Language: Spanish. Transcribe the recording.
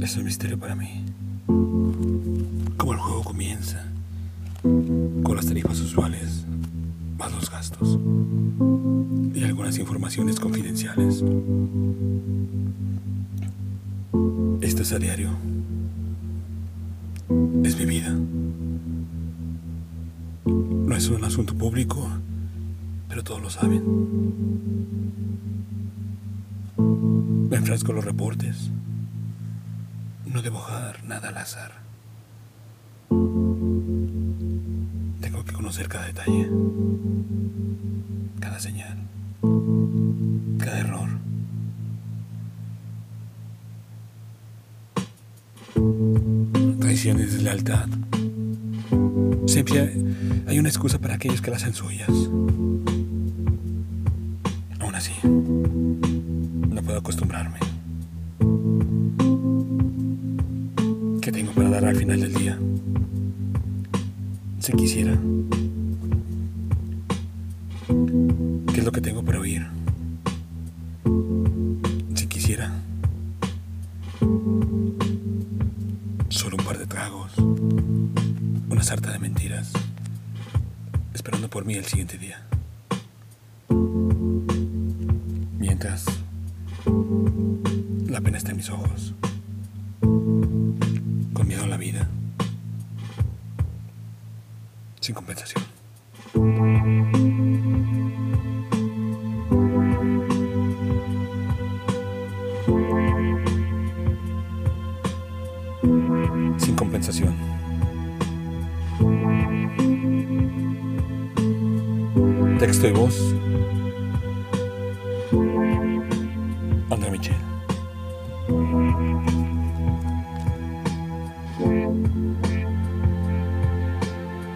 Es un misterio para mí. Cómo el juego comienza. Con las tarifas usuales, más los gastos. Y algunas informaciones confidenciales. Esto es a diario. Es mi vida. No es un asunto público, pero todos lo saben. Me enfrasco en los reportes. No debo dejar nada al azar. Tengo que conocer cada detalle, cada señal, cada error. Traición y deslealtad. Siempre hay una excusa para aquellos que las hacen suyas. Aún así, puedo acostumbrarme. ¿Qué tengo para dar al final del día? Si quisiera. ¿Qué es lo que tengo para oír? Si quisiera. Solo un par de tragos. Una sarta de mentiras. Esperando por mí el siguiente día. Mientras, en mis ojos. Con miedo a la vida. Sin compensación. Sin compensación. Texto y voz. André Michel. Thank you.